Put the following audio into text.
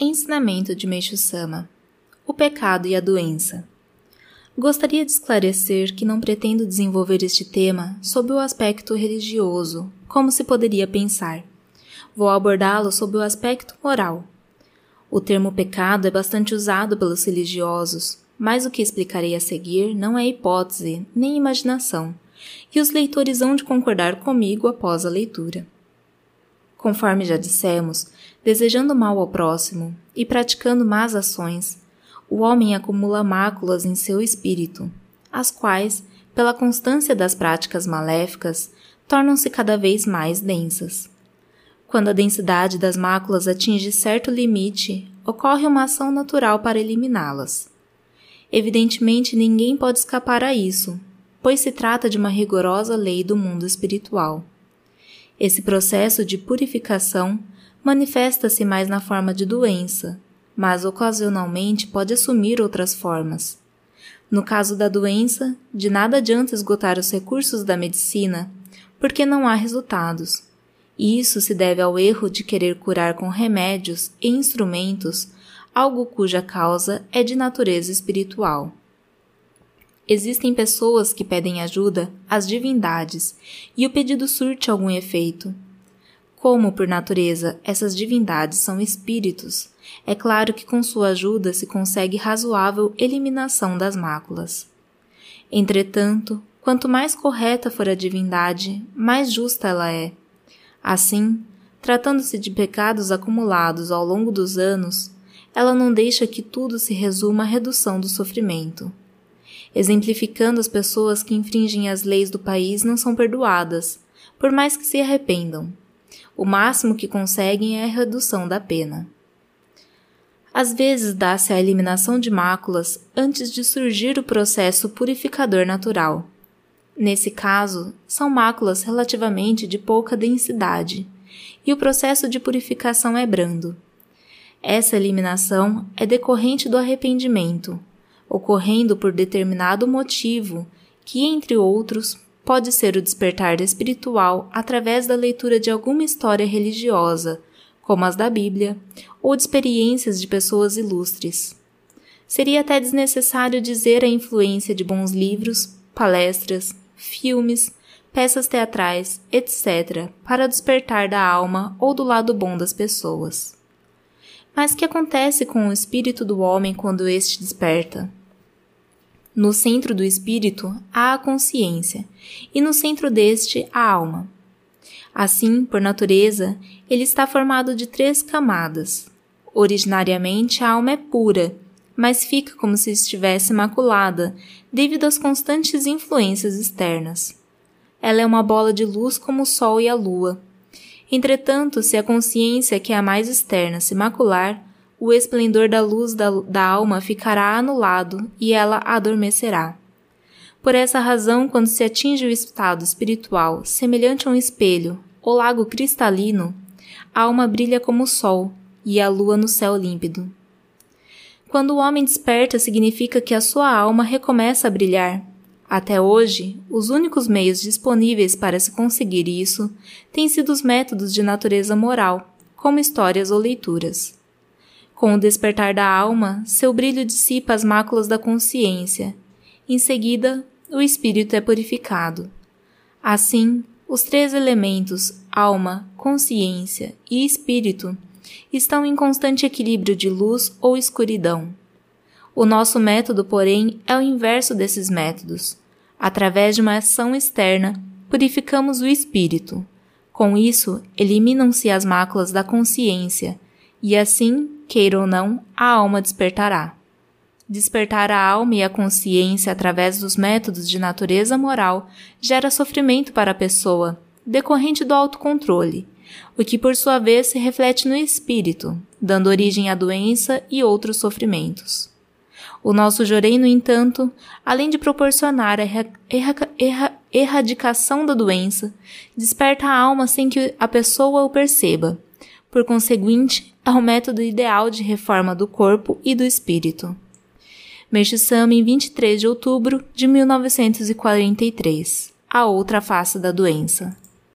Ensinamento de Meixo Sama: O pecado e a doença. Gostaria de esclarecer que não pretendo desenvolver este tema sob o aspecto religioso, como se poderia pensar. Vou abordá-lo sob o aspecto moral. O termo pecado é bastante usado pelos religiosos, mas o que explicarei a seguir não é hipótese nem imaginação, e os leitores hão de concordar comigo após a leitura. Conforme já dissemos, desejando mal ao próximo e praticando más ações, o homem acumula máculas em seu espírito, as quais, pela constância das práticas maléficas, tornam-se cada vez mais densas. Quando a densidade das máculas atinge certo limite, ocorre uma ação natural para eliminá-las. Evidentemente, ninguém pode escapar a isso, pois se trata de uma rigorosa lei do mundo espiritual. Esse processo de purificação manifesta-se mais na forma de doença, mas ocasionalmente pode assumir outras formas. No caso da doença, de nada adianta esgotar os recursos da medicina, porque não há resultados. E isso se deve ao erro de querer curar com remédios e instrumentos algo cuja causa é de natureza espiritual. Existem pessoas que pedem ajuda às divindades e o pedido surte algum efeito. Como, por natureza, essas divindades são espíritos, é claro que com sua ajuda se consegue razoável eliminação das máculas. Entretanto, quanto mais correta for a divindade, mais justa ela é. Assim, tratando-se de pecados acumulados ao longo dos anos, ela não deixa que tudo se resuma à redução do sofrimento exemplificando as pessoas que infringem as leis do país não são perdoadas, por mais que se arrependam. O máximo que conseguem é a redução da pena. Às vezes dá-se a eliminação de máculas antes de surgir o processo purificador natural. Nesse caso, são máculas relativamente de pouca densidade, e o processo de purificação é brando. Essa eliminação é decorrente do arrependimento, ocorrendo por determinado motivo, que, entre outros, pode ser o despertar espiritual através da leitura de alguma história religiosa, como as da Bíblia, ou de experiências de pessoas ilustres. Seria até desnecessário dizer a influência de bons livros, palestras, filmes, peças teatrais, etc., para despertar da alma ou do lado bom das pessoas. Mas que acontece com o espírito do homem quando este desperta? No centro do espírito há a consciência, e no centro deste a alma. Assim, por natureza, ele está formado de três camadas. Originariamente a alma é pura, mas fica como se estivesse maculada devido às constantes influências externas. Ela é uma bola de luz como o sol e a lua. Entretanto, se a consciência, que é a mais externa, se macular, o esplendor da luz da, da alma ficará anulado e ela adormecerá. Por essa razão, quando se atinge o estado espiritual semelhante a um espelho ou lago cristalino, a alma brilha como o sol e a lua no céu límpido. Quando o homem desperta, significa que a sua alma recomeça a brilhar. Até hoje, os únicos meios disponíveis para se conseguir isso têm sido os métodos de natureza moral, como histórias ou leituras. Com o despertar da alma, seu brilho dissipa as máculas da consciência. Em seguida, o espírito é purificado. Assim, os três elementos, alma, consciência e espírito, estão em constante equilíbrio de luz ou escuridão. O nosso método, porém, é o inverso desses métodos. Através de uma ação externa, purificamos o espírito. Com isso, eliminam-se as máculas da consciência, e assim queira ou não, a alma despertará. Despertar a alma e a consciência através dos métodos de natureza moral gera sofrimento para a pessoa, decorrente do autocontrole, o que por sua vez se reflete no espírito, dando origem à doença e outros sofrimentos. O nosso jorei, no entanto, além de proporcionar a erra erra erradicação da doença, desperta a alma sem que a pessoa o perceba. Por conseguinte, é o método ideal de reforma do corpo e do espírito. Mershisama em 23 de outubro de 1943. A outra face da doença.